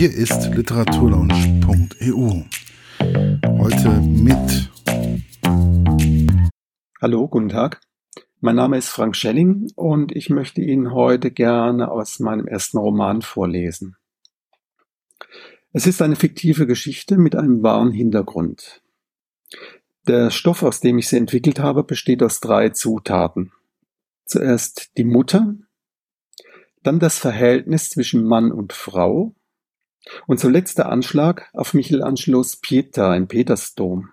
Hier ist literaturlaunch.eu. Heute mit. Hallo, guten Tag. Mein Name ist Frank Schelling und ich möchte Ihnen heute gerne aus meinem ersten Roman vorlesen. Es ist eine fiktive Geschichte mit einem wahren Hintergrund. Der Stoff, aus dem ich sie entwickelt habe, besteht aus drei Zutaten. Zuerst die Mutter, dann das Verhältnis zwischen Mann und Frau und zuletzt der Anschlag auf Michelangelos Pieta im Petersdom,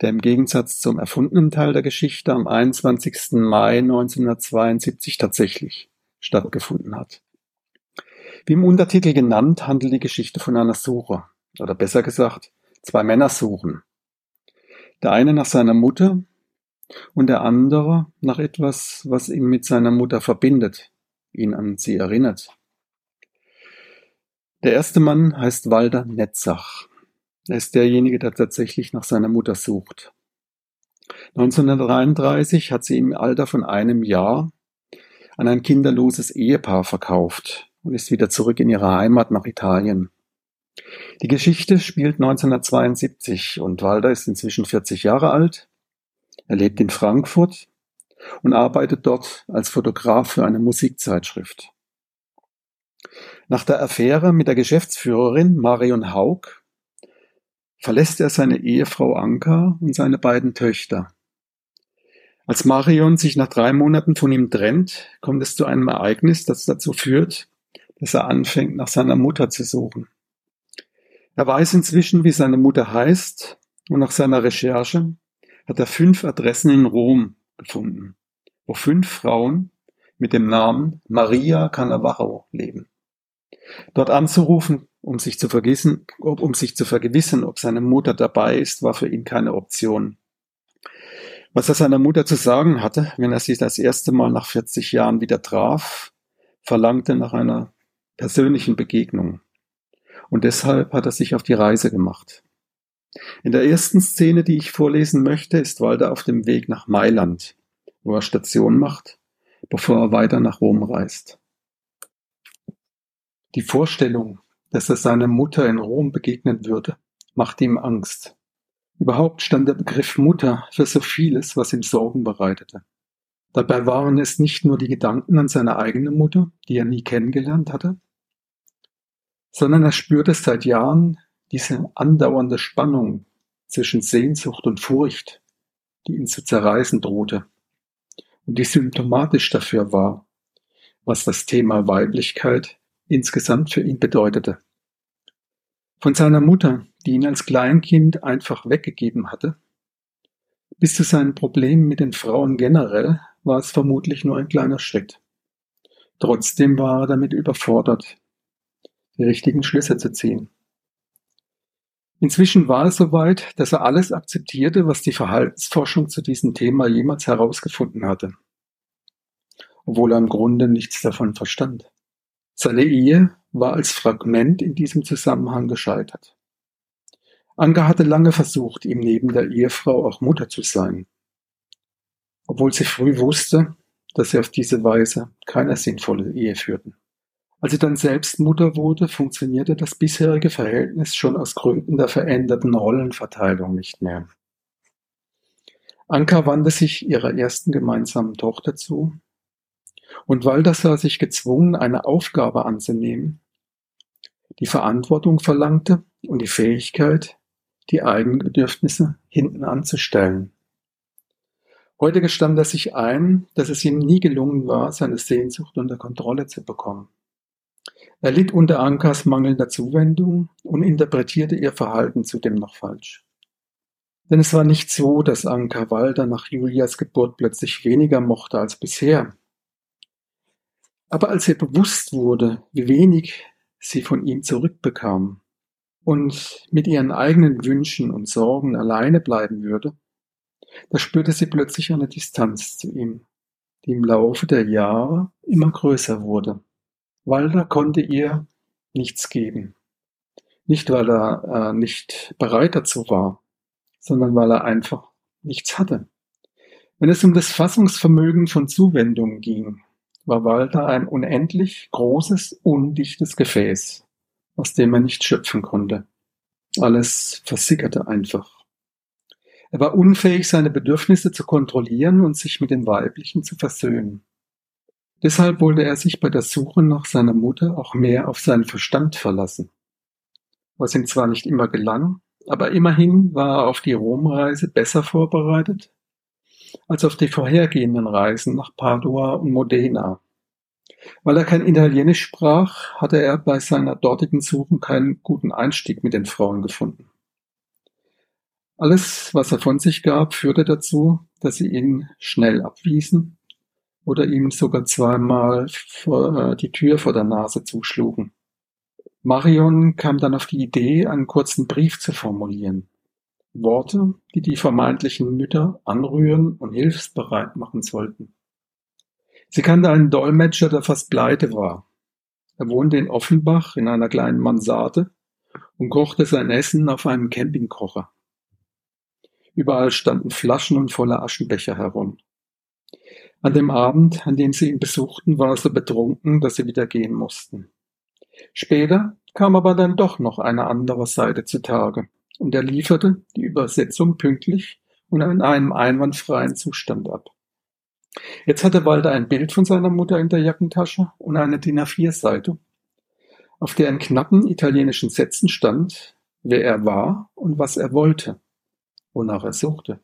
der im Gegensatz zum erfundenen Teil der Geschichte am 21. Mai 1972 tatsächlich stattgefunden hat. Wie im Untertitel genannt, handelt die Geschichte von einer Suche, oder besser gesagt, zwei Männer suchen. Der eine nach seiner Mutter und der andere nach etwas, was ihn mit seiner Mutter verbindet, ihn an sie erinnert. Der erste Mann heißt Walter Netzach. Er ist derjenige, der tatsächlich nach seiner Mutter sucht. 1933 hat sie im Alter von einem Jahr an ein kinderloses Ehepaar verkauft und ist wieder zurück in ihre Heimat nach Italien. Die Geschichte spielt 1972 und Walter ist inzwischen 40 Jahre alt. Er lebt in Frankfurt und arbeitet dort als Fotograf für eine Musikzeitschrift. Nach der Affäre mit der Geschäftsführerin Marion Haug verlässt er seine Ehefrau Anka und seine beiden Töchter. Als Marion sich nach drei Monaten von ihm trennt, kommt es zu einem Ereignis, das dazu führt, dass er anfängt, nach seiner Mutter zu suchen. Er weiß inzwischen, wie seine Mutter heißt, und nach seiner Recherche hat er fünf Adressen in Rom gefunden, wo fünf Frauen mit dem Namen Maria Cannavaro leben. Dort anzurufen, um sich zu vergessen, um sich zu vergewissern, ob seine Mutter dabei ist, war für ihn keine Option. Was er seiner Mutter zu sagen hatte, wenn er sie das erste Mal nach 40 Jahren wieder traf, verlangte nach einer persönlichen Begegnung. Und deshalb hat er sich auf die Reise gemacht. In der ersten Szene, die ich vorlesen möchte, ist Walter auf dem Weg nach Mailand, wo er Station macht, bevor er weiter nach Rom reist. Die Vorstellung, dass er seiner Mutter in Rom begegnen würde, machte ihm Angst. Überhaupt stand der Begriff Mutter für so vieles, was ihm Sorgen bereitete. Dabei waren es nicht nur die Gedanken an seine eigene Mutter, die er nie kennengelernt hatte, sondern er spürte seit Jahren diese andauernde Spannung zwischen Sehnsucht und Furcht, die ihn zu zerreißen drohte und die symptomatisch dafür war, was das Thema Weiblichkeit insgesamt für ihn bedeutete. Von seiner Mutter, die ihn als Kleinkind einfach weggegeben hatte, bis zu seinen Problemen mit den Frauen generell war es vermutlich nur ein kleiner Schritt. Trotzdem war er damit überfordert, die richtigen Schlüsse zu ziehen. Inzwischen war es soweit, dass er alles akzeptierte, was die Verhaltensforschung zu diesem Thema jemals herausgefunden hatte, obwohl er im Grunde nichts davon verstand. Seine Ehe war als Fragment in diesem Zusammenhang gescheitert. Anke hatte lange versucht, ihm neben der Ehefrau auch Mutter zu sein, obwohl sie früh wusste, dass sie auf diese Weise keine sinnvolle Ehe führten. Als sie dann selbst Mutter wurde, funktionierte das bisherige Verhältnis schon aus Gründen der veränderten Rollenverteilung nicht mehr. Anka wandte sich ihrer ersten gemeinsamen Tochter zu, und Walter sah sich gezwungen, eine Aufgabe anzunehmen, die Verantwortung verlangte und die Fähigkeit, die eigenen Bedürfnisse hinten anzustellen. Heute gestand er sich ein, dass es ihm nie gelungen war, seine Sehnsucht unter Kontrolle zu bekommen. Er litt unter Ankas mangelnder Zuwendung und interpretierte ihr Verhalten zudem noch falsch. Denn es war nicht so, dass Anka Walter nach Julias Geburt plötzlich weniger mochte als bisher. Aber als ihr bewusst wurde, wie wenig sie von ihm zurückbekam und mit ihren eigenen Wünschen und Sorgen alleine bleiben würde, da spürte sie plötzlich eine Distanz zu ihm, die im Laufe der Jahre immer größer wurde. Walter konnte ihr nichts geben. Nicht, weil er äh, nicht bereit dazu war, sondern weil er einfach nichts hatte. Wenn es um das Fassungsvermögen von Zuwendung ging, war Walter ein unendlich großes, undichtes Gefäß, aus dem er nicht schöpfen konnte. Alles versickerte einfach. Er war unfähig, seine Bedürfnisse zu kontrollieren und sich mit dem Weiblichen zu versöhnen. Deshalb wollte er sich bei der Suche nach seiner Mutter auch mehr auf seinen Verstand verlassen. Was ihm zwar nicht immer gelang, aber immerhin war er auf die Romreise besser vorbereitet als auf die vorhergehenden Reisen nach Padua und Modena. Weil er kein Italienisch sprach, hatte er bei seiner dortigen Suche keinen guten Einstieg mit den Frauen gefunden. Alles, was er von sich gab, führte dazu, dass sie ihn schnell abwiesen oder ihm sogar zweimal äh, die Tür vor der Nase zuschlugen. Marion kam dann auf die Idee, einen kurzen Brief zu formulieren. Worte, die die vermeintlichen Mütter anrühren und hilfsbereit machen sollten. Sie kannte einen Dolmetscher, der fast pleite war. Er wohnte in Offenbach in einer kleinen Mansarde und kochte sein Essen auf einem Campingkocher. Überall standen Flaschen und volle Aschenbecher herum. An dem Abend, an dem sie ihn besuchten, war er so betrunken, dass sie wieder gehen mussten. Später kam aber dann doch noch eine andere Seite zutage, und er lieferte die Übersetzung pünktlich und in einem einwandfreien Zustand ab. Jetzt hatte Walter ein Bild von seiner Mutter in der Jackentasche und eine DIN A4-Seite, auf der in knappen italienischen Sätzen stand, wer er war und was er wollte, wonach er suchte.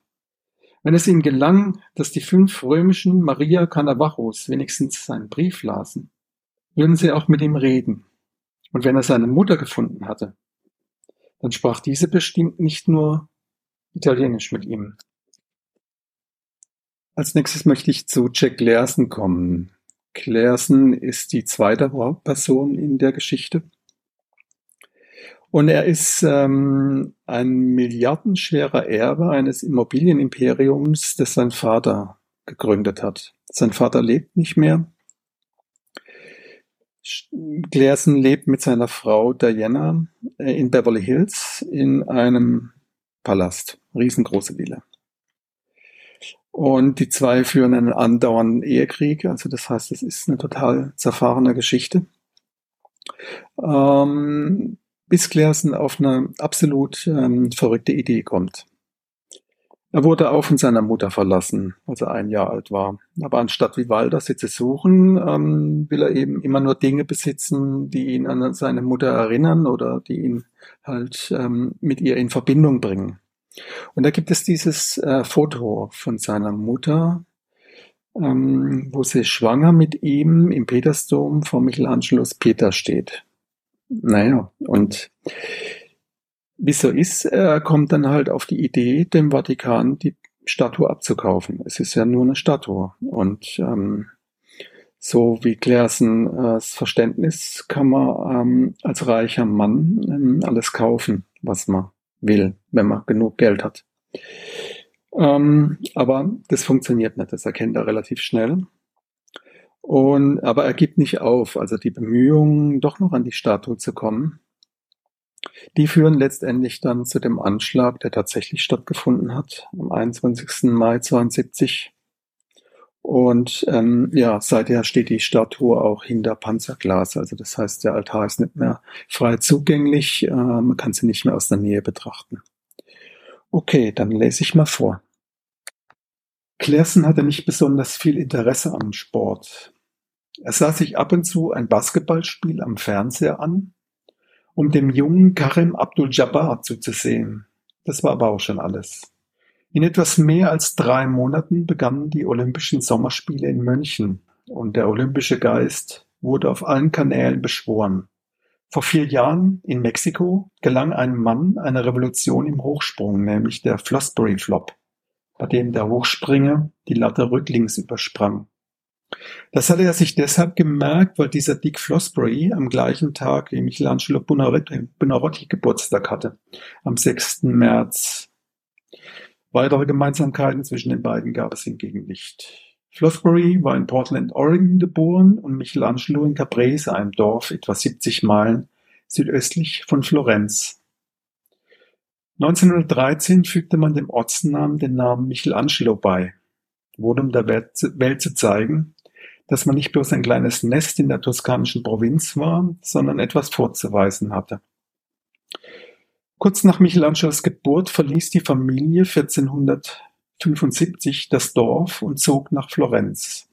Wenn es ihm gelang, dass die fünf römischen Maria Canavajos wenigstens seinen Brief lasen, würden sie auch mit ihm reden. Und wenn er seine Mutter gefunden hatte, dann sprach diese bestimmt nicht nur Italienisch mit ihm. Als nächstes möchte ich zu Jack Leerson kommen. Claerson ist die zweite Hauptperson in der Geschichte. Und er ist ähm, ein milliardenschwerer Erbe eines Immobilienimperiums, das sein Vater gegründet hat. Sein Vater lebt nicht mehr. Claerson lebt mit seiner Frau Diana äh, in Beverly Hills in einem Palast, riesengroße Villa. Und die zwei führen einen andauernden Ehekrieg. Also das heißt, es ist eine total zerfahrene Geschichte. Ähm, bis Claerson auf eine absolut ähm, verrückte Idee kommt. Er wurde auch von seiner Mutter verlassen, als er ein Jahr alt war. Aber anstatt wie Walter sie zu suchen, ähm, will er eben immer nur Dinge besitzen, die ihn an seine Mutter erinnern oder die ihn halt ähm, mit ihr in Verbindung bringen. Und da gibt es dieses äh, Foto von seiner Mutter, ähm, wo sie schwanger mit ihm im Petersdom vor Michelangelos Peter steht. Naja, und wie so ist, er kommt dann halt auf die Idee, dem Vatikan die Statue abzukaufen. Es ist ja nur eine Statue. Und ähm, so wie Claerson äh, Verständnis kann man ähm, als reicher Mann ähm, alles kaufen, was man will, wenn man genug Geld hat. Ähm, aber das funktioniert nicht, das erkennt er relativ schnell. Und, aber er gibt nicht auf, also die Bemühungen, doch noch an die Statue zu kommen, die führen letztendlich dann zu dem Anschlag, der tatsächlich stattgefunden hat, am 21. Mai 72 und ähm, ja, seither steht die Statue auch hinter Panzerglas. Also das heißt, der Altar ist nicht mehr frei zugänglich. Äh, man kann sie nicht mehr aus der Nähe betrachten. Okay, dann lese ich mal vor. Claerson hatte nicht besonders viel Interesse am Sport. Er sah sich ab und zu ein Basketballspiel am Fernseher an, um dem jungen Karim Abdul-Jabbar zuzusehen. Das war aber auch schon alles. In etwas mehr als drei Monaten begannen die Olympischen Sommerspiele in München und der olympische Geist wurde auf allen Kanälen beschworen. Vor vier Jahren in Mexiko gelang einem Mann eine Revolution im Hochsprung, nämlich der Flossbury Flop, bei dem der Hochspringer die Latte rücklings übersprang. Das hatte er sich deshalb gemerkt, weil dieser Dick Flossbury am gleichen Tag wie Michelangelo Buonarroti Geburtstag hatte, am 6. März Weitere Gemeinsamkeiten zwischen den beiden gab es hingegen nicht. Flossbury war in Portland, Oregon geboren und Michelangelo in Caprese, einem Dorf etwa 70 Meilen südöstlich von Florenz. 1913 fügte man dem Ortsnamen den Namen Michelangelo bei, wurde um der Welt zu zeigen, dass man nicht bloß ein kleines Nest in der toskanischen Provinz war, sondern etwas vorzuweisen hatte. Kurz nach Michelangelos Geburt verließ die Familie 1475 das Dorf und zog nach Florenz.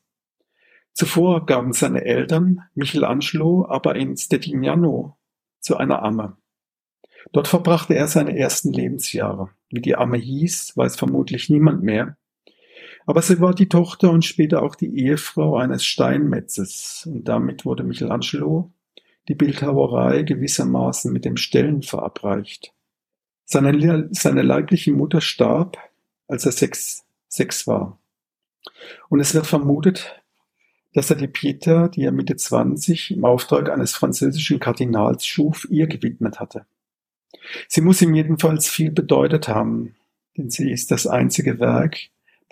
Zuvor gaben seine Eltern Michelangelo aber in Stetignano zu einer Amme. Dort verbrachte er seine ersten Lebensjahre. Wie die Amme hieß, weiß vermutlich niemand mehr. Aber sie war die Tochter und später auch die Ehefrau eines Steinmetzes, und damit wurde Michelangelo die Bildhauerei gewissermaßen mit dem Stellen verabreicht. Seine, seine leibliche Mutter starb, als er sechs, sechs war. Und es wird vermutet, dass er die Pieta, die er Mitte 20 im Auftrag eines französischen Kardinals schuf, ihr gewidmet hatte. Sie muss ihm jedenfalls viel bedeutet haben, denn sie ist das einzige Werk,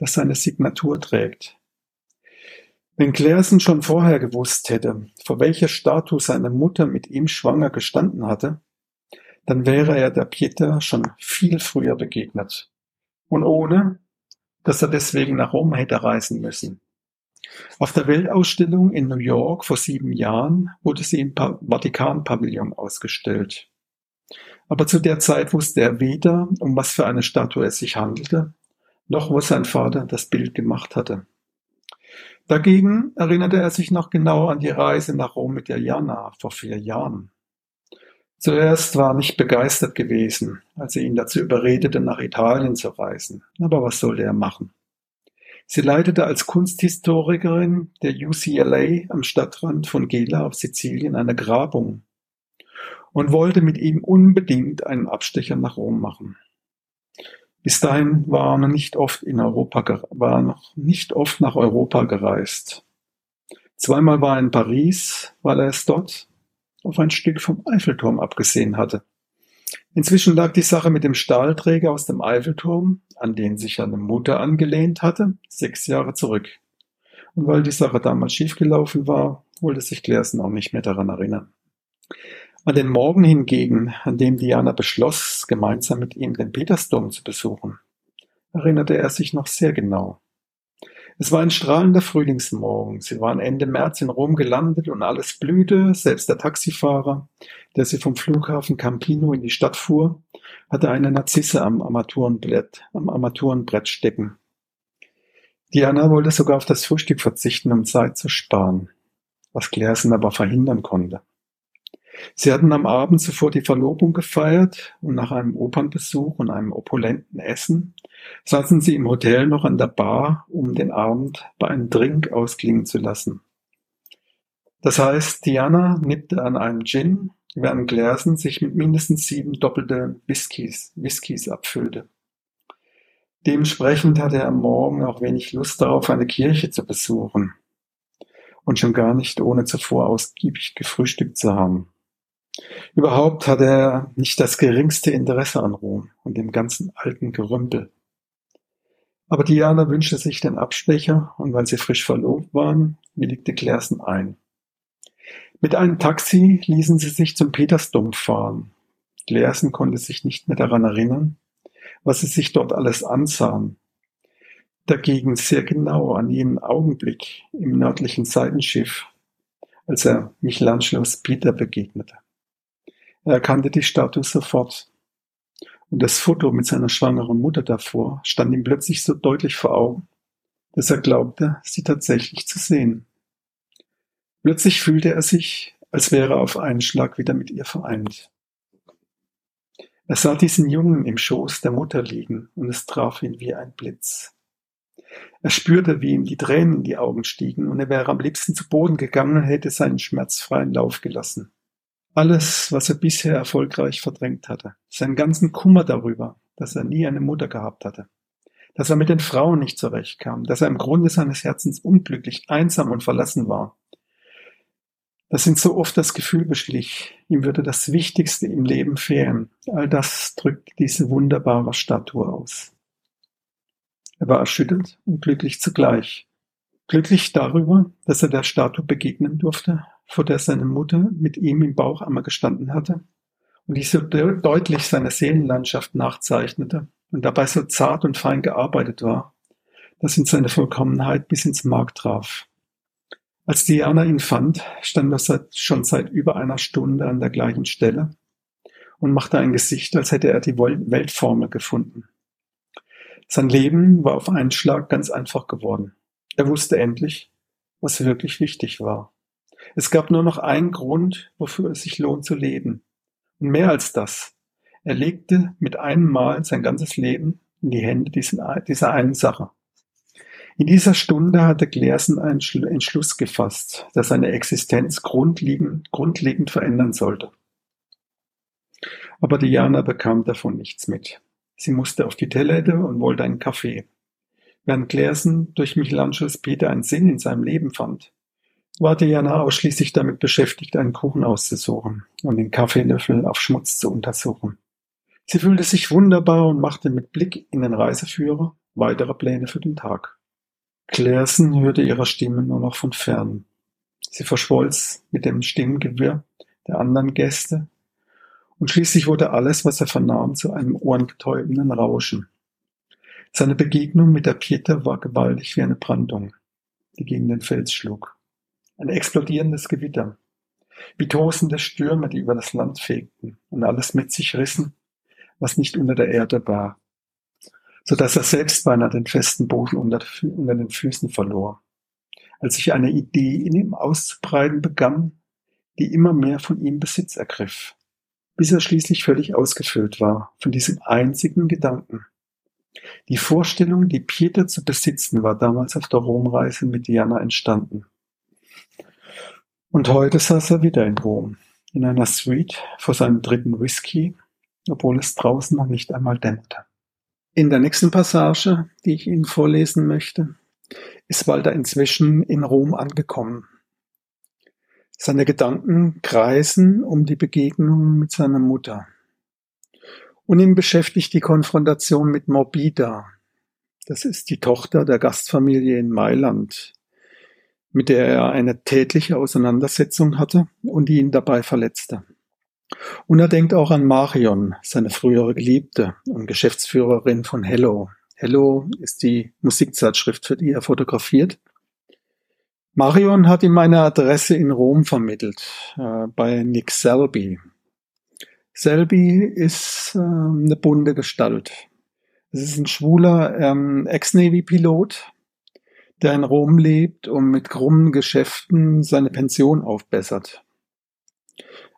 das seine Signatur trägt. Wenn Claersen schon vorher gewusst hätte, vor welcher Statue seine Mutter mit ihm schwanger gestanden hatte, dann wäre er der Pieta schon viel früher begegnet. Und ohne, dass er deswegen nach Rom hätte reisen müssen. Auf der Weltausstellung in New York vor sieben Jahren wurde sie im Vatikan-Pavillon ausgestellt. Aber zu der Zeit wusste er weder, um was für eine Statue es sich handelte, noch wo sein Vater das Bild gemacht hatte. Dagegen erinnerte er sich noch genau an die Reise nach Rom mit der Jana vor vier Jahren. Zuerst war er nicht begeistert gewesen, als sie ihn dazu überredete, nach Italien zu reisen. Aber was sollte er machen? Sie leitete als Kunsthistorikerin der UCLA am Stadtrand von Gela auf Sizilien eine Grabung und wollte mit ihm unbedingt einen Abstecher nach Rom machen. Bis dahin war er noch nicht oft in Europa, war noch nicht oft nach Europa gereist. Zweimal war er in Paris, weil er es dort auf ein Stück vom Eiffelturm abgesehen hatte. Inzwischen lag die Sache mit dem Stahlträger aus dem Eiffelturm, an den sich seine Mutter angelehnt hatte, sechs Jahre zurück. Und weil die Sache damals schiefgelaufen war, wollte sich Claersen auch nicht mehr daran erinnern. An den Morgen hingegen, an dem Diana beschloss, gemeinsam mit ihm den Petersdom zu besuchen, erinnerte er sich noch sehr genau. Es war ein strahlender Frühlingsmorgen. Sie waren Ende März in Rom gelandet und alles blühte, selbst der Taxifahrer, der sie vom Flughafen Campino in die Stadt fuhr, hatte eine Narzisse am Armaturenbrett, am Armaturenbrett stecken. Diana wollte sogar auf das Frühstück verzichten, um Zeit zu sparen, was Claersen aber verhindern konnte. Sie hatten am Abend zuvor die Verlobung gefeiert und nach einem Opernbesuch und einem opulenten Essen saßen sie im Hotel noch an der Bar, um den Abend bei einem Drink ausklingen zu lassen. Das heißt, Diana nippte an einem Gin, während Glersen sich mit mindestens sieben doppelte Whiskys, Whiskys abfüllte. Dementsprechend hatte er am Morgen auch wenig Lust darauf, eine Kirche zu besuchen. Und schon gar nicht ohne zuvor ausgiebig gefrühstückt zu haben. Überhaupt hatte er nicht das geringste Interesse an Rom und dem ganzen alten Gerümpel. Aber Diana wünschte sich den Abstecher und weil sie frisch verlobt waren, willigte Claersen ein. Mit einem Taxi ließen sie sich zum Petersdom fahren. Claersen konnte sich nicht mehr daran erinnern, was sie sich dort alles ansahen. Dagegen sehr genau an jenen Augenblick im nördlichen Seitenschiff, als er Michelangelos Peter begegnete. Er erkannte die Statue sofort. Und das Foto mit seiner schwangeren Mutter davor stand ihm plötzlich so deutlich vor Augen, dass er glaubte, sie tatsächlich zu sehen. Plötzlich fühlte er sich, als wäre er auf einen Schlag wieder mit ihr vereint. Er sah diesen Jungen im Schoß der Mutter liegen und es traf ihn wie ein Blitz. Er spürte, wie ihm die Tränen in die Augen stiegen und er wäre am liebsten zu Boden gegangen und hätte seinen schmerzfreien Lauf gelassen. Alles, was er bisher erfolgreich verdrängt hatte, seinen ganzen Kummer darüber, dass er nie eine Mutter gehabt hatte, dass er mit den Frauen nicht zurechtkam, dass er im Grunde seines Herzens unglücklich, einsam und verlassen war. Das sind so oft das Gefühl beschlich, ihm würde das Wichtigste im Leben fehlen. All das drückt diese wunderbare Statue aus. Er war erschüttert und glücklich zugleich. Glücklich darüber, dass er der Statue begegnen durfte, vor der seine Mutter mit ihm im Bauch einmal gestanden hatte und die so de deutlich seine Seelenlandschaft nachzeichnete und dabei so zart und fein gearbeitet war, dass ihn seine Vollkommenheit bis ins Mark traf. Als Diana ihn fand, stand er schon seit über einer Stunde an der gleichen Stelle und machte ein Gesicht, als hätte er die Weltformel gefunden. Sein Leben war auf einen Schlag ganz einfach geworden. Er wusste endlich, was wirklich wichtig war. Es gab nur noch einen Grund, wofür es sich lohnt zu leben. Und mehr als das. Er legte mit einem Mal sein ganzes Leben in die Hände dieser einen Sache. In dieser Stunde hatte Glersen einen Entschluss gefasst, der seine Existenz grundlegend, grundlegend verändern sollte. Aber Diana bekam davon nichts mit. Sie musste auf die Toilette und wollte einen Kaffee. Während Glersen durch Michelangelos Peter einen Sinn in seinem Leben fand, war Diana ausschließlich damit beschäftigt, einen Kuchen auszusuchen und den Kaffeelöffel auf Schmutz zu untersuchen. Sie fühlte sich wunderbar und machte mit Blick in den Reiseführer weitere Pläne für den Tag. Claersen hörte ihre Stimme nur noch von fern. Sie verschwolz mit dem Stimmengewirr der anderen Gäste und schließlich wurde alles, was er vernahm, zu einem ohrenbetäubenden Rauschen. Seine Begegnung mit der Pieter war gewaltig wie eine Brandung, die gegen den Fels schlug. Ein explodierendes Gewitter, wie tosende Stürme, die über das Land fegten und alles mit sich rissen, was nicht unter der Erde war, so dass er selbst beinahe den festen Boden unter, unter den Füßen verlor. Als sich eine Idee in ihm auszubreiten begann, die immer mehr von ihm Besitz ergriff, bis er schließlich völlig ausgefüllt war von diesem einzigen Gedanken. Die Vorstellung, die Peter zu besitzen, war damals auf der Romreise mit Diana entstanden. Und heute saß er wieder in Rom, in einer Suite vor seinem dritten Whisky, obwohl es draußen noch nicht einmal dämmerte. In der nächsten Passage, die ich Ihnen vorlesen möchte, ist Walter inzwischen in Rom angekommen. Seine Gedanken kreisen um die Begegnung mit seiner Mutter. Und ihn beschäftigt die Konfrontation mit Morbida. Das ist die Tochter der Gastfamilie in Mailand, mit der er eine tätliche Auseinandersetzung hatte und die ihn dabei verletzte. Und er denkt auch an Marion, seine frühere Geliebte und Geschäftsführerin von Hello. Hello ist die Musikzeitschrift, für die er fotografiert. Marion hat ihm eine Adresse in Rom vermittelt, äh, bei Nick Selby. Selby ist äh, eine bunte Gestalt. Es ist ein schwuler ähm, Ex-Navy-Pilot, der in Rom lebt und mit krummen Geschäften seine Pension aufbessert.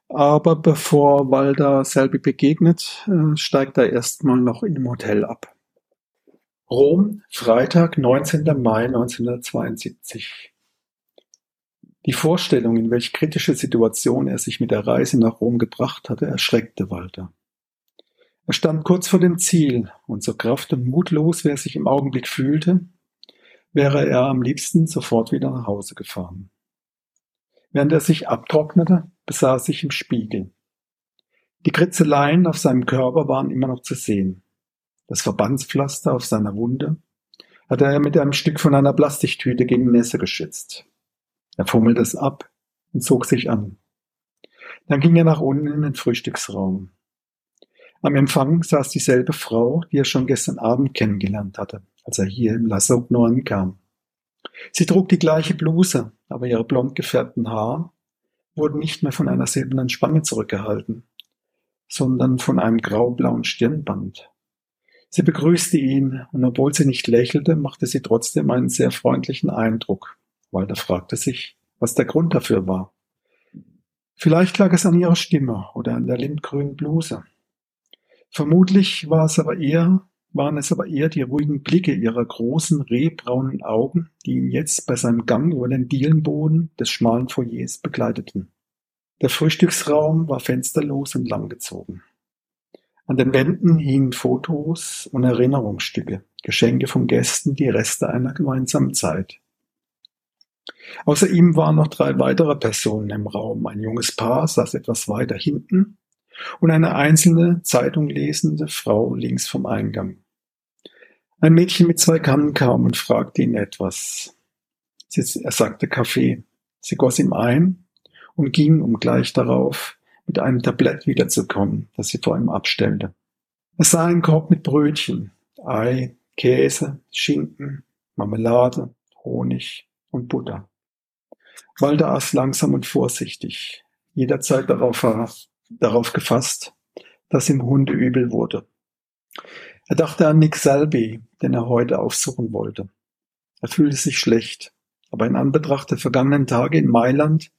Aber bevor Walder Selby begegnet, äh, steigt er erstmal noch dem Hotel ab. Rom, Freitag, 19. Mai 1972. Die Vorstellung, in welch kritische Situation er sich mit der Reise nach Rom gebracht hatte, erschreckte Walter. Er stand kurz vor dem Ziel, und so kraft und mutlos wie er sich im Augenblick fühlte, wäre er am liebsten sofort wieder nach Hause gefahren. Während er sich abtrocknete, besah er sich im Spiegel. Die Kritzeleien auf seinem Körper waren immer noch zu sehen. Das Verbandspflaster auf seiner Wunde hatte er mit einem Stück von einer Plastiktüte gegen Nässe geschützt. Er fummelte es ab und zog sich an. Dann ging er nach unten in den Frühstücksraum. Am Empfang saß dieselbe Frau, die er schon gestern Abend kennengelernt hatte, als er hier im Lassogno ankam. Sie trug die gleiche Bluse, aber ihre blond gefärbten Haare wurden nicht mehr von einer silbernen Spange zurückgehalten, sondern von einem graublauen Stirnband. Sie begrüßte ihn, und obwohl sie nicht lächelte, machte sie trotzdem einen sehr freundlichen Eindruck. Walter fragte sich, was der Grund dafür war. Vielleicht lag es an ihrer Stimme oder an der lindgrünen Bluse. Vermutlich war es aber eher waren es aber eher die ruhigen Blicke ihrer großen, rehbraunen Augen, die ihn jetzt bei seinem Gang über den Dielenboden des schmalen Foyers begleiteten. Der Frühstücksraum war fensterlos und langgezogen. An den Wänden hingen Fotos und Erinnerungsstücke, Geschenke von Gästen, die Reste einer gemeinsamen Zeit. Außer ihm waren noch drei weitere Personen im Raum. Ein junges Paar saß etwas weiter hinten und eine einzelne Zeitung lesende Frau links vom Eingang. Ein Mädchen mit zwei Kannen kam und fragte ihn etwas. er sagte Kaffee. Sie goss ihm ein und ging, um gleich darauf mit einem Tablett wiederzukommen, das sie vor ihm abstellte. Es sah einen Korb mit Brötchen, Ei, Käse, Schinken, Marmelade, Honig und Butter. Walter aß langsam und vorsichtig, jederzeit darauf, darauf gefasst, dass ihm Hunde übel wurde. Er dachte an Nick Selby, den er heute aufsuchen wollte. Er fühlte sich schlecht, aber in Anbetracht der vergangenen Tage in Mailand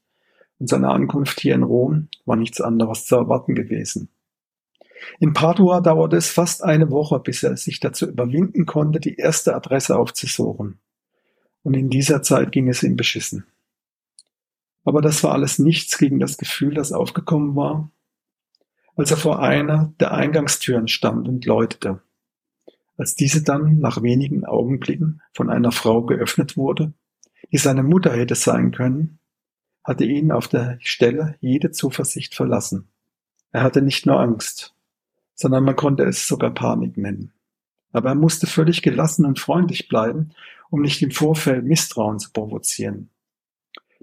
und seiner Ankunft hier in Rom war nichts anderes zu erwarten gewesen. In Padua dauerte es fast eine Woche, bis er sich dazu überwinden konnte, die erste Adresse aufzusuchen. Und in dieser Zeit ging es ihm beschissen. Aber das war alles nichts gegen das Gefühl, das aufgekommen war, als er vor einer der Eingangstüren stand und läutete. Als diese dann nach wenigen Augenblicken von einer Frau geöffnet wurde, die seine Mutter hätte sein können, hatte ihn auf der Stelle jede Zuversicht verlassen. Er hatte nicht nur Angst, sondern man konnte es sogar Panik nennen. Aber er musste völlig gelassen und freundlich bleiben, um nicht im Vorfeld Misstrauen zu provozieren.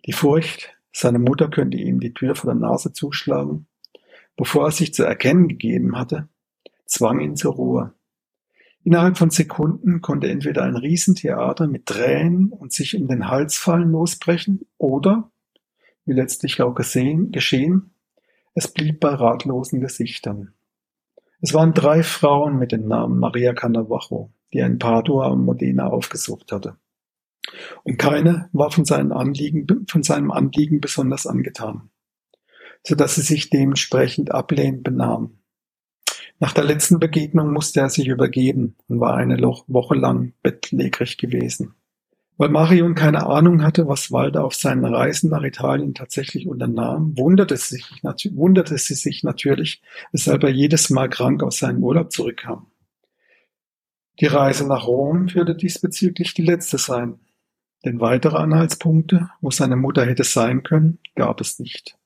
Die Furcht, seine Mutter könnte ihm die Tür vor der Nase zuschlagen, bevor er sich zu erkennen gegeben hatte, zwang ihn zur Ruhe. Innerhalb von Sekunden konnte entweder ein Riesentheater mit Tränen und sich um den Hals fallen losbrechen oder, wie letztlich auch gesehen, geschehen, es blieb bei ratlosen Gesichtern. Es waren drei Frauen mit dem Namen Maria Cannavaro, die er in Padua und Modena aufgesucht hatte. Und keine war von, seinen Anliegen, von seinem Anliegen besonders angetan, so dass sie sich dementsprechend ablehnend benahm. Nach der letzten Begegnung musste er sich übergeben und war eine Woche lang bettlägerig gewesen. Weil Marion keine Ahnung hatte, was Walter auf seinen Reisen nach Italien tatsächlich unternahm, wunderte sie sich, wunderte sie sich natürlich, weshalb er jedes Mal krank aus seinem Urlaub zurückkam. Die Reise nach Rom würde diesbezüglich die letzte sein, denn weitere Anhaltspunkte, wo seine Mutter hätte sein können, gab es nicht.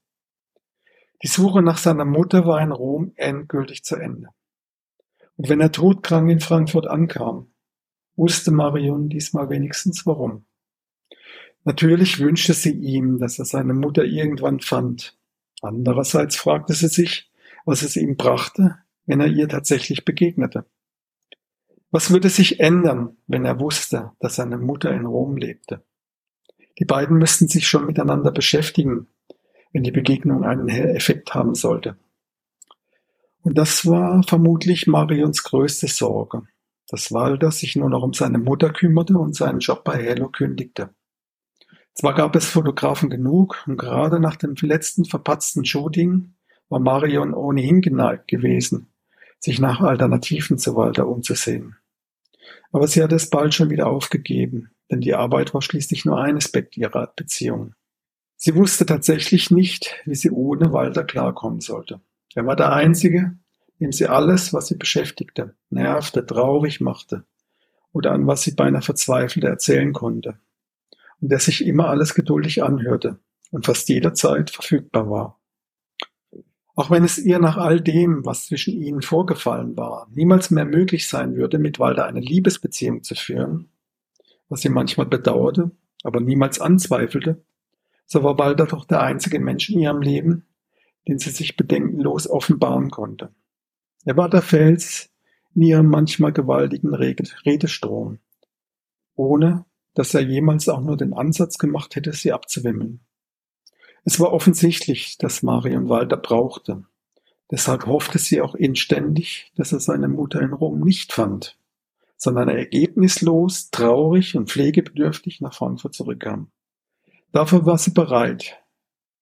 Die Suche nach seiner Mutter war in Rom endgültig zu Ende. Und wenn er todkrank in Frankfurt ankam, wusste Marion diesmal wenigstens warum. Natürlich wünschte sie ihm, dass er seine Mutter irgendwann fand. Andererseits fragte sie sich, was es ihm brachte, wenn er ihr tatsächlich begegnete. Was würde sich ändern, wenn er wusste, dass seine Mutter in Rom lebte? Die beiden müssten sich schon miteinander beschäftigen, wenn die Begegnung einen Effekt haben sollte. Und das war vermutlich Marions größte Sorge, dass Walter sich nur noch um seine Mutter kümmerte und seinen Job bei Hello kündigte. Zwar gab es Fotografen genug und gerade nach dem letzten verpatzten Shooting war Marion ohnehin geneigt gewesen, sich nach Alternativen zu Walter umzusehen. Aber sie hatte es bald schon wieder aufgegeben, denn die Arbeit war schließlich nur ein Aspekt ihrer Beziehung. Sie wusste tatsächlich nicht, wie sie ohne Walter klarkommen sollte. Er war der Einzige, dem sie alles, was sie beschäftigte, nervte, traurig machte oder an was sie beinahe verzweifelte erzählen konnte und der sich immer alles geduldig anhörte und fast jederzeit verfügbar war. Auch wenn es ihr nach all dem, was zwischen ihnen vorgefallen war, niemals mehr möglich sein würde, mit Walter eine Liebesbeziehung zu führen, was sie manchmal bedauerte, aber niemals anzweifelte, so war Walter doch der einzige Mensch in ihrem Leben, den sie sich bedenkenlos offenbaren konnte. Er war der Fels in ihrem manchmal gewaltigen Redestrom, ohne dass er jemals auch nur den Ansatz gemacht hätte, sie abzuwimmeln. Es war offensichtlich, dass Marion Walter brauchte. Deshalb hoffte sie auch inständig, dass er seine Mutter in Rom nicht fand, sondern ergebnislos, traurig und pflegebedürftig nach Frankfurt zurückkam. Dafür war sie bereit,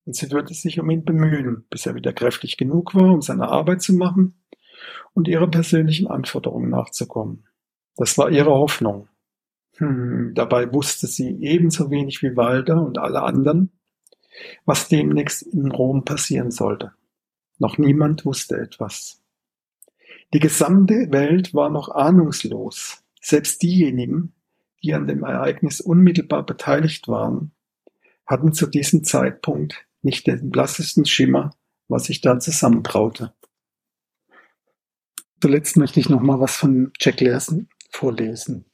und sie würde sich um ihn bemühen, bis er wieder kräftig genug war, um seine Arbeit zu machen und ihre persönlichen Anforderungen nachzukommen. Das war ihre Hoffnung. Hm, dabei wusste sie ebenso wenig wie Walter und alle anderen, was demnächst in Rom passieren sollte. Noch niemand wusste etwas. Die gesamte Welt war noch ahnungslos. Selbst diejenigen, die an dem Ereignis unmittelbar beteiligt waren, hatten zu diesem Zeitpunkt nicht den blassesten Schimmer, was sich da zusammenbraute. Zuletzt möchte ich noch mal was von Jack Learson vorlesen.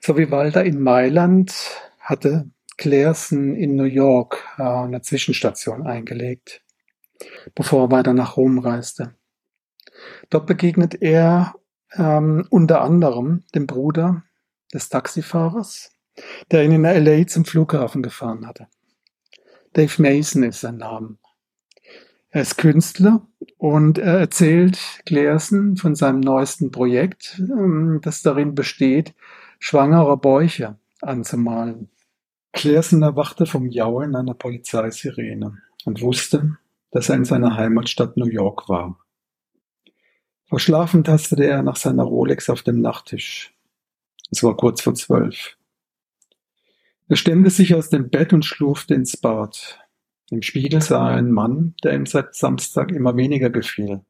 So wie Walter in Mailand hatte Claerson in New York äh, eine Zwischenstation eingelegt, bevor er weiter nach Rom reiste. Dort begegnet er ähm, unter anderem dem Bruder des Taxifahrers, der ihn in LA zum Flughafen gefahren hatte. Dave Mason ist sein Name. Er ist Künstler und er erzählt Claerson von seinem neuesten Projekt, ähm, das darin besteht, schwangere Bäuche anzumalen. Claerson erwachte vom Jauen einer Polizeisirene und wusste, dass er in seiner Heimatstadt New York war. Verschlafen tastete er nach seiner Rolex auf dem Nachttisch. Es war kurz vor zwölf. Er stemmte sich aus dem Bett und schlurfte ins Bad. Im Spiegel sah er einen Mann, der ihm seit Samstag immer weniger gefiel.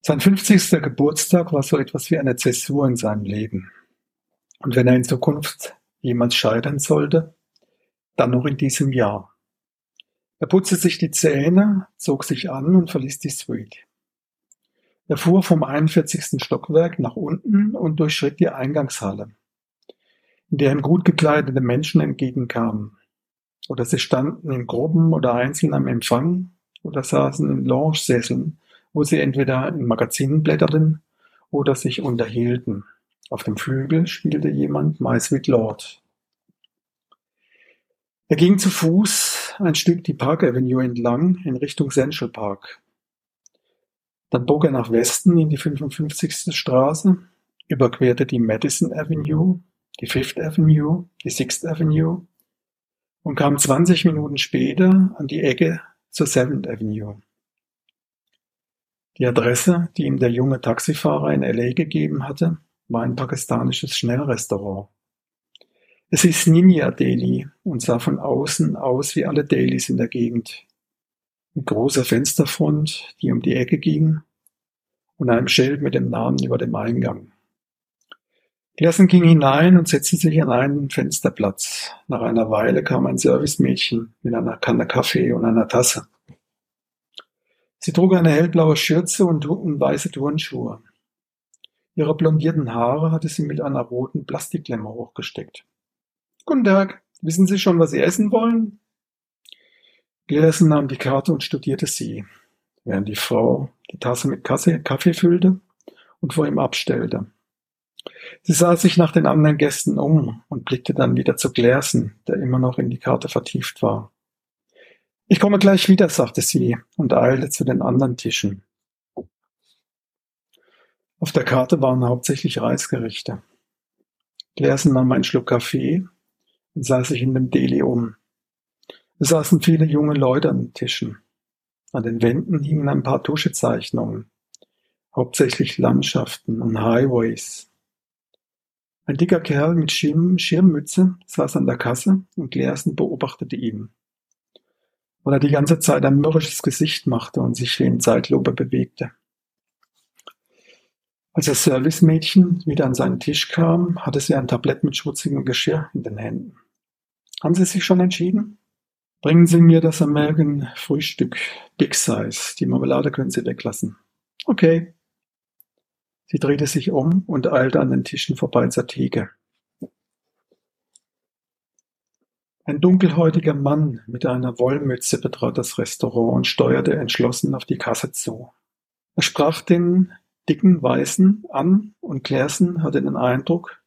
Sein 50. Geburtstag war so etwas wie eine Zäsur in seinem Leben. Und wenn er in Zukunft jemals scheitern sollte, dann noch in diesem Jahr. Er putzte sich die Zähne, zog sich an und verließ die Suite. Er fuhr vom 41. Stockwerk nach unten und durchschritt die Eingangshalle, in der ihm gut gekleidete Menschen entgegenkamen. Oder sie standen in Gruppen oder einzeln am Empfang oder saßen in Lounge-Sesseln, wo sie entweder in Magazinen blätterten oder sich unterhielten. Auf dem Flügel spielte jemand My Sweet Lord. Er ging zu Fuß ein Stück die Park Avenue entlang in Richtung Central Park. Dann bog er nach Westen in die 55. Straße, überquerte die Madison Avenue, die Fifth Avenue, die Sixth Avenue und kam 20 Minuten später an die Ecke zur Seventh Avenue. Die Adresse, die ihm der junge Taxifahrer in LA gegeben hatte, war ein pakistanisches Schnellrestaurant. Es hieß Ninja Delhi und sah von außen aus wie alle Delis in der Gegend. Mit großer Fensterfront, die um die Ecke ging, und einem Schild mit dem Namen über dem Eingang. Gerson ging hinein und setzte sich an einen Fensterplatz. Nach einer Weile kam ein Servicemädchen mit einer Kanne Kaffee und einer Tasse. Sie trug eine hellblaue Schürze und, und weiße Turnschuhe. Ihre blondierten Haare hatte sie mit einer roten Plastikklemme hochgesteckt. Guten Tag, wissen Sie schon, was Sie essen wollen? Gerson nahm die Karte und studierte sie, während die Frau die Tasse mit Kaffee füllte und vor ihm abstellte. Sie sah sich nach den anderen Gästen um und blickte dann wieder zu Glersen, der immer noch in die Karte vertieft war. Ich komme gleich wieder, sagte sie und eilte zu den anderen Tischen. Auf der Karte waren hauptsächlich Reisgerichte. Glersen nahm einen Schluck Kaffee und sah sich in dem Deli um. Es saßen viele junge Leute an den Tischen. An den Wänden hingen ein paar Tuschezeichnungen, hauptsächlich Landschaften und Highways. Ein dicker Kerl mit Schirm, Schirmmütze saß an der Kasse und Glersen beobachtete ihn, weil er die ganze Zeit ein mürrisches Gesicht machte und sich wie in Zeitlupe bewegte. Als das Servicemädchen wieder an seinen Tisch kam, hatte sie ein Tablett mit schmutzigem Geschirr in den Händen. Haben Sie sich schon entschieden? Bringen Sie mir das American Frühstück Big Size. Die Marmelade können Sie weglassen. Okay. Sie drehte sich um und eilte an den Tischen vorbei zur Theke. Ein dunkelhäutiger Mann mit einer Wollmütze betrat das Restaurant und steuerte entschlossen auf die Kasse zu. Er sprach den dicken Weißen an und Claerson hatte den Eindruck,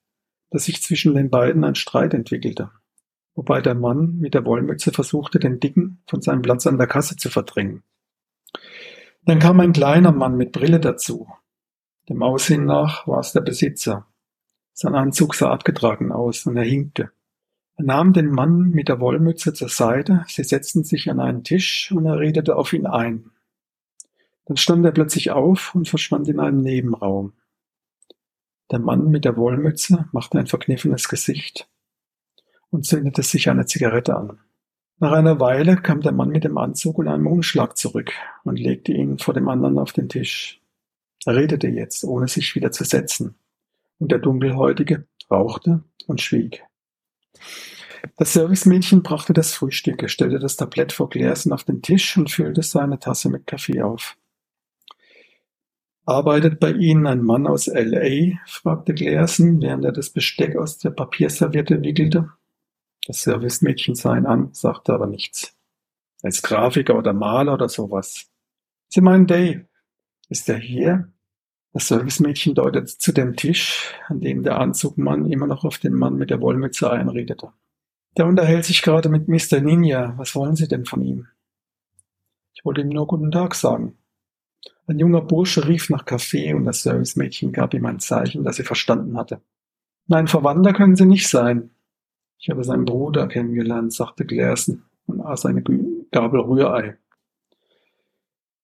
dass sich zwischen den beiden ein Streit entwickelte, wobei der Mann mit der Wollmütze versuchte, den Dicken von seinem Platz an der Kasse zu verdrängen. Dann kam ein kleiner Mann mit Brille dazu, dem Aussehen nach war es der Besitzer. Sein Anzug sah abgetragen aus und er hinkte. Er nahm den Mann mit der Wollmütze zur Seite, sie setzten sich an einen Tisch und er redete auf ihn ein. Dann stand er plötzlich auf und verschwand in einem Nebenraum. Der Mann mit der Wollmütze machte ein verkniffenes Gesicht und zündete sich eine Zigarette an. Nach einer Weile kam der Mann mit dem Anzug und einem Umschlag zurück und legte ihn vor dem anderen auf den Tisch. Er redete jetzt, ohne sich wieder zu setzen, und der Dunkelhäutige rauchte und schwieg. Das Servicemädchen brachte das Frühstück, stellte das Tablett vor Gläsern auf den Tisch und füllte seine Tasse mit Kaffee auf. Arbeitet bei Ihnen ein Mann aus L.A.? fragte Glersen, während er das Besteck aus der Papierserviette wickelte. Das Servicemädchen sah ihn an, sagte aber nichts. Als Grafiker oder Maler oder sowas. Sie meinen Dave. Ist er hier? Das Servicemädchen deutet zu dem Tisch, an dem der Anzugmann immer noch auf den Mann mit der Wollmütze einredete. Der unterhält sich gerade mit Mr. Ninja. Was wollen Sie denn von ihm? Ich wollte ihm nur guten Tag sagen. Ein junger Bursche rief nach Kaffee und das Servicemädchen gab ihm ein Zeichen, das sie verstanden hatte. Nein, Verwandter können Sie nicht sein. Ich habe seinen Bruder kennengelernt, sagte Glersen und aß eine Gabel Rührei.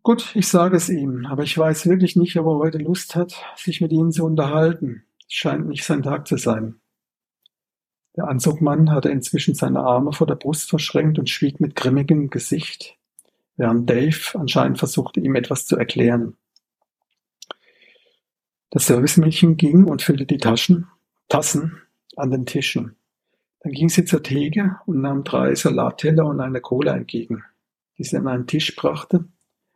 Gut, ich sage es ihm, aber ich weiß wirklich nicht, ob er heute Lust hat, sich mit Ihnen zu unterhalten. Es scheint nicht sein Tag zu sein. Der Anzugmann hatte inzwischen seine Arme vor der Brust verschränkt und schwieg mit grimmigem Gesicht, während Dave anscheinend versuchte, ihm etwas zu erklären. Das Servicemädchen ging und füllte die Taschen, Tassen an den Tischen. Dann ging sie zur Theke und nahm drei Salatteller und eine Cola entgegen, die sie an einen Tisch brachte,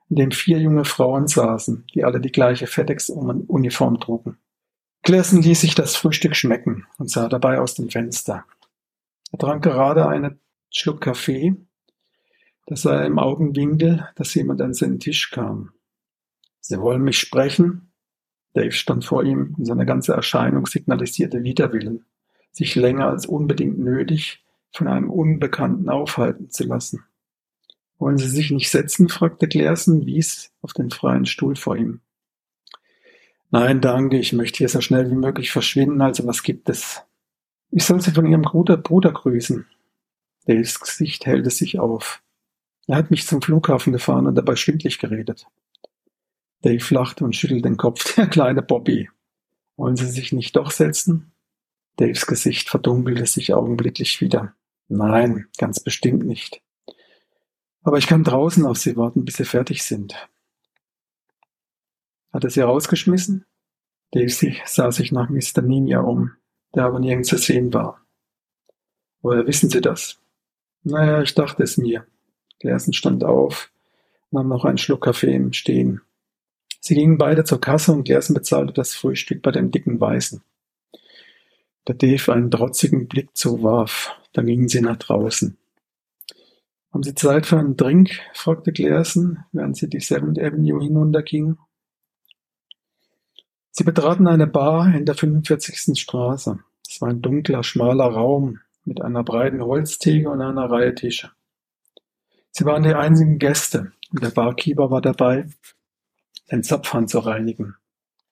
in dem vier junge Frauen saßen, die alle die gleiche FedEx-Uniform trugen. Classen ließ sich das Frühstück schmecken und sah dabei aus dem Fenster. Er trank gerade einen Schluck Kaffee, da sah er im Augenwinkel, dass jemand an seinen Tisch kam. Sie wollen mich sprechen? Dave stand vor ihm und seine ganze Erscheinung signalisierte Widerwillen sich länger als unbedingt nötig von einem Unbekannten aufhalten zu lassen. Wollen Sie sich nicht setzen? fragte Glersen, wies auf den freien Stuhl vor ihm. Nein, danke, ich möchte hier so schnell wie möglich verschwinden, also was gibt es? Ich soll Sie von Ihrem Bruder, Bruder grüßen. Daves Gesicht hellte sich auf. Er hat mich zum Flughafen gefahren und dabei schwindlig geredet. Dave lachte und schüttelte den Kopf. Der kleine Bobby. Wollen Sie sich nicht doch setzen? Daves Gesicht verdunkelte sich augenblicklich wieder. Nein, ganz bestimmt nicht. Aber ich kann draußen auf Sie warten, bis Sie fertig sind. Hat er Sie rausgeschmissen? Daisy sah sich nach Mr. Ninja um, der aber nirgends zu sehen war. Woher wissen Sie das? Naja, ich dachte es mir. Gersen stand auf, nahm noch einen Schluck Kaffee im Stehen. Sie gingen beide zur Kasse und Gersen bezahlte das Frühstück bei dem dicken Weißen der Dave einen trotzigen Blick zuwarf. Dann gingen sie nach draußen. Haben Sie Zeit für einen Drink? fragte Claerson, während sie die Seventh Avenue hinuntergingen. Sie betraten eine Bar in der 45. Straße. Es war ein dunkler, schmaler Raum mit einer breiten Holztheke und einer Reihe Tische. Sie waren die einzigen Gäste und der Barkeeper war dabei, den Zapfhahn zu reinigen.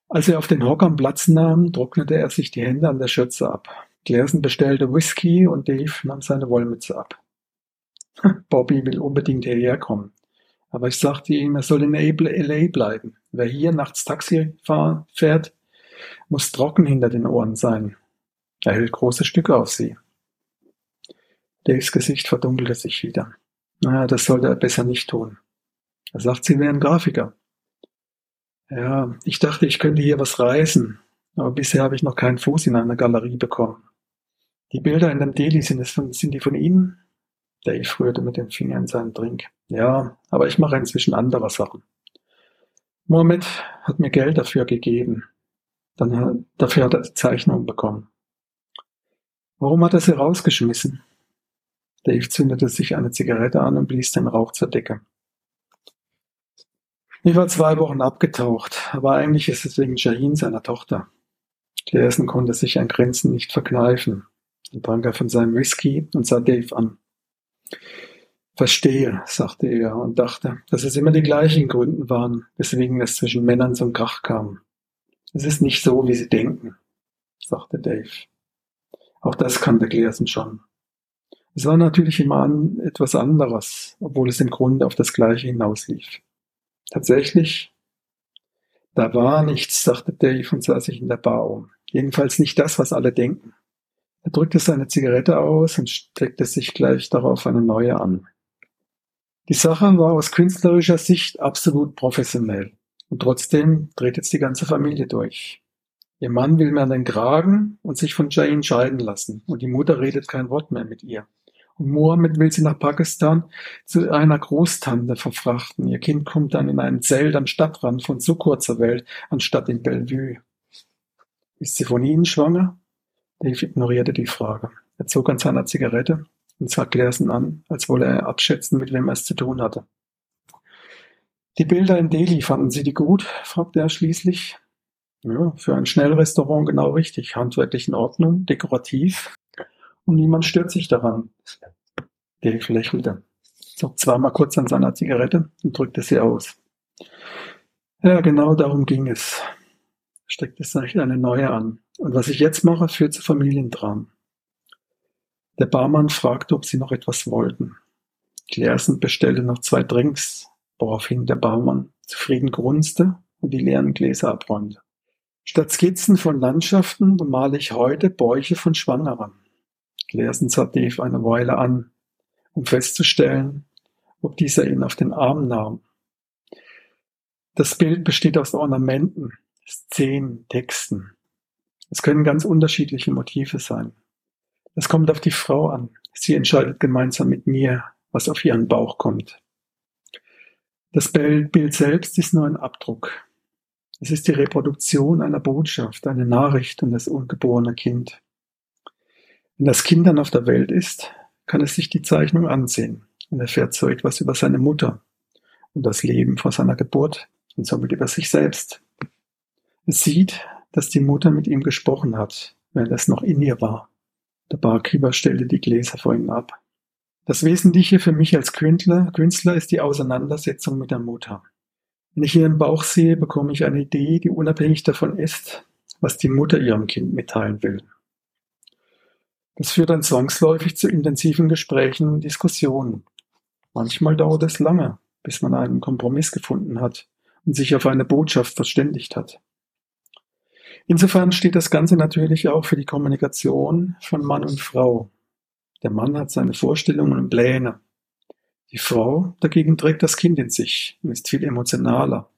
Als er auf den Hockern Platz nahm, trocknete er sich die Hände an der Schürze ab. Glersen bestellte Whisky und Dave nahm seine Wollmütze ab. Bobby will unbedingt hierher kommen. Aber ich sagte ihm, er soll in LA bleiben. Wer hier nachts Taxi fahr, fährt, muss trocken hinter den Ohren sein. Er hält große Stücke auf sie. Daves Gesicht verdunkelte sich wieder. Naja, das sollte er besser nicht tun. Er sagt, sie wären Grafiker. Ja, ich dachte, ich könnte hier was reißen, aber bisher habe ich noch keinen Fuß in einer Galerie bekommen. Die Bilder in dem Deli, sind, es von, sind die von Ihnen? Dave rührte mit dem Finger in seinen Drink. Ja, aber ich mache inzwischen andere Sachen. Mohammed hat mir Geld dafür gegeben. Dann, dafür hat er die Zeichnung bekommen. Warum hat er sie rausgeschmissen? Dave zündete sich eine Zigarette an und blies den Rauch zur Decke. Ich war zwei Wochen abgetaucht, aber eigentlich ist es wegen Shahin, seiner Tochter. Claerson konnte sich ein Grinsen nicht verkneifen. Dann trank er von seinem Whisky und sah Dave an. Verstehe, sagte er und dachte, dass es immer die gleichen Gründe waren, weswegen es zwischen Männern zum Krach kam. Es ist nicht so, wie sie denken, sagte Dave. Auch das kannte Claerson schon. Es war natürlich immer an, etwas anderes, obwohl es im Grunde auf das Gleiche hinauslief. Tatsächlich, da war nichts, sagte Dave und sah sich in der Bar um. Jedenfalls nicht das, was alle denken. Er drückte seine Zigarette aus und steckte sich gleich darauf eine neue an. Die Sache war aus künstlerischer Sicht absolut professionell. Und trotzdem dreht jetzt die ganze Familie durch. Ihr Mann will mir an den Kragen und sich von Jain scheiden lassen. Und die Mutter redet kein Wort mehr mit ihr. Und Mohammed will sie nach Pakistan zu einer Großtante verfrachten. Ihr Kind kommt dann in ein Zelt am Stadtrand von so kurzer Welt, anstatt in Bellevue. Ist sie von Ihnen schwanger? Dave ignorierte die Frage. Er zog an seiner Zigarette und sah Glersen an, als wolle er abschätzen, mit wem er es zu tun hatte. Die Bilder in Delhi, fanden Sie die gut? fragte er schließlich. Ja, für ein Schnellrestaurant genau richtig. Handwerklich in Ordnung, dekorativ Und niemand stört sich daran. Dave lächelte, zog zweimal kurz an seiner Zigarette und drückte sie aus. Ja, genau darum ging es. Steckte sich eine neue an. Und was ich jetzt mache, führt zu Familiendram. Der Barmann fragte, ob sie noch etwas wollten. Claersen bestellte noch zwei Drinks, woraufhin der Barmann zufrieden grunzte und die leeren Gläser abräumte. Statt Skizzen von Landschaften bemale ich heute Bäuche von Schwangeren. Claersen sah Dave eine Weile an, um festzustellen, ob dieser ihn auf den Arm nahm. Das Bild besteht aus Ornamenten, Szenen, Texten. Es können ganz unterschiedliche Motive sein. Es kommt auf die Frau an. Sie entscheidet gemeinsam mit mir, was auf ihren Bauch kommt. Das Bild selbst ist nur ein Abdruck. Es ist die Reproduktion einer Botschaft, eine Nachricht an das ungeborene Kind. Wenn das Kind dann auf der Welt ist, kann es sich die Zeichnung ansehen und erfährt so etwas über seine Mutter und das Leben vor seiner Geburt und somit über sich selbst. Es sieht, dass die Mutter mit ihm gesprochen hat, während es noch in ihr war. Der Barkeeper stellte die Gläser vor ihm ab. Das Wesentliche für mich als Künstler, Künstler ist die Auseinandersetzung mit der Mutter. Wenn ich ihren Bauch sehe, bekomme ich eine Idee, die unabhängig davon ist, was die Mutter ihrem Kind mitteilen will. Das führt dann zwangsläufig zu intensiven Gesprächen und Diskussionen. Manchmal dauert es lange, bis man einen Kompromiss gefunden hat und sich auf eine Botschaft verständigt hat. Insofern steht das Ganze natürlich auch für die Kommunikation von Mann und Frau. Der Mann hat seine Vorstellungen und Pläne. Die Frau dagegen trägt das Kind in sich und ist viel emotionaler.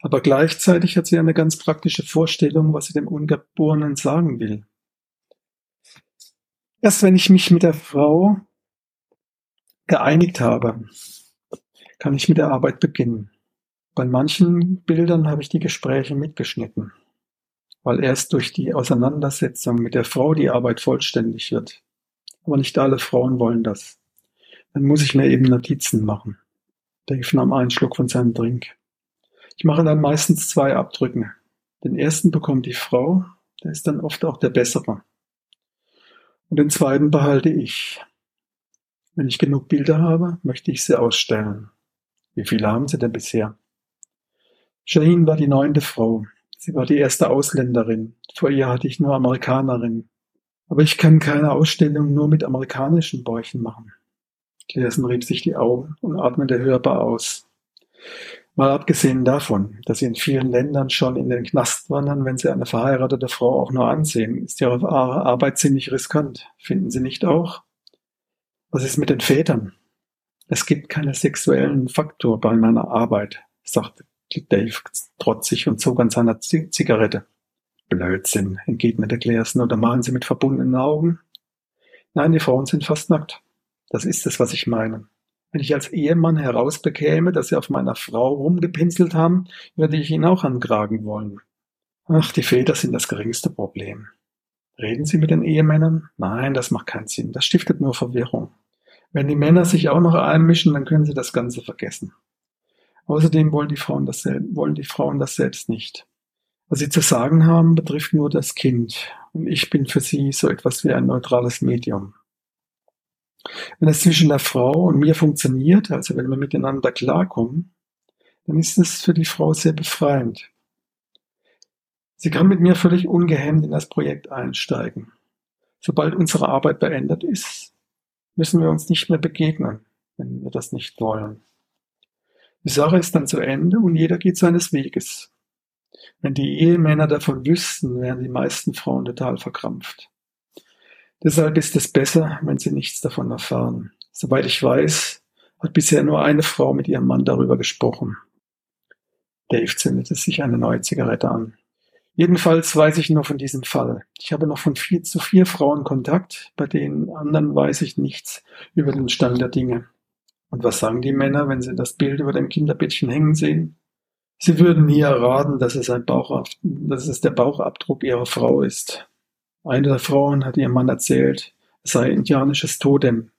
Aber gleichzeitig hat sie eine ganz praktische Vorstellung, was sie dem Ungeborenen sagen will. Erst wenn ich mich mit der Frau geeinigt habe, kann ich mit der Arbeit beginnen. Bei manchen Bildern habe ich die Gespräche mitgeschnitten weil erst durch die Auseinandersetzung mit der Frau die Arbeit vollständig wird. Aber nicht alle Frauen wollen das. Dann muss ich mir eben Notizen machen. Dave nahm einen Schluck von seinem Drink. Ich mache dann meistens zwei Abdrücke. Den ersten bekommt die Frau, der ist dann oft auch der bessere. Und den zweiten behalte ich. Wenn ich genug Bilder habe, möchte ich sie ausstellen. Wie viele haben Sie denn bisher? Shaheen war die neunte Frau. Sie war die erste Ausländerin. Vor ihr hatte ich nur Amerikanerinnen. Aber ich kann keine Ausstellung nur mit amerikanischen Bäuchen machen. Claersen rieb sich die Augen und atmete hörbar aus. Mal abgesehen davon, dass sie in vielen Ländern schon in den Knast wandern, wenn sie eine verheiratete Frau auch nur ansehen, ist ihre Arbeit ziemlich riskant. Finden Sie nicht auch? Was ist mit den Vätern? Es gibt keinen sexuellen Faktor bei meiner Arbeit, sagte Dave trotzig und zog an seiner Zigarette. Blödsinn, entgegnete Claersen, oder malen Sie mit verbundenen Augen? Nein, die Frauen sind fast nackt. Das ist es, was ich meine. Wenn ich als Ehemann herausbekäme, dass Sie auf meiner Frau rumgepinselt haben, würde ich ihn auch angragen wollen. Ach, die Väter sind das geringste Problem. Reden Sie mit den Ehemännern? Nein, das macht keinen Sinn. Das stiftet nur Verwirrung. Wenn die Männer sich auch noch einmischen, dann können Sie das Ganze vergessen. Außerdem wollen die Frauen das, wollen die Frauen das selbst nicht. Was sie zu sagen haben, betrifft nur das Kind. Und ich bin für sie so etwas wie ein neutrales Medium. Wenn es zwischen der Frau und mir funktioniert, also wenn wir miteinander klarkommen, dann ist es für die Frau sehr befreiend. Sie kann mit mir völlig ungehemmt in das Projekt einsteigen. Sobald unsere Arbeit beendet ist, müssen wir uns nicht mehr begegnen, wenn wir das nicht wollen. Die Sache ist dann zu Ende und jeder geht seines Weges. Wenn die Ehemänner davon wüssten, wären die meisten Frauen total verkrampft. Deshalb ist es besser, wenn sie nichts davon erfahren. Soweit ich weiß, hat bisher nur eine Frau mit ihrem Mann darüber gesprochen. Dave zündete sich eine neue Zigarette an. Jedenfalls weiß ich nur von diesem Fall. Ich habe noch von vier zu vier Frauen Kontakt, bei den anderen weiß ich nichts über den Stand der Dinge. Und was sagen die Männer, wenn sie das Bild über dem Kinderbettchen hängen sehen? Sie würden nie erraten, dass es, ein Bauch, dass es der Bauchabdruck ihrer Frau ist. Eine der Frauen hat ihrem Mann erzählt, es sei indianisches Totem.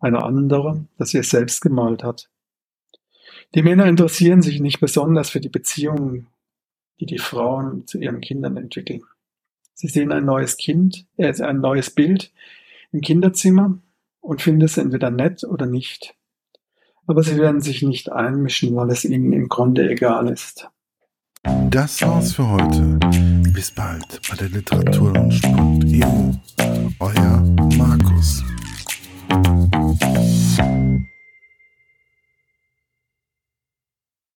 Eine andere, dass sie es selbst gemalt hat. Die Männer interessieren sich nicht besonders für die Beziehungen, die die Frauen zu ihren Kindern entwickeln. Sie sehen ein neues Kind, äh, ein neues Bild im Kinderzimmer und finden es entweder nett oder nicht aber sie werden sich nicht einmischen, weil es ihnen im Grunde egal ist. Das war's für heute. Bis bald bei der Literaturlaunch.eu. Euer Markus.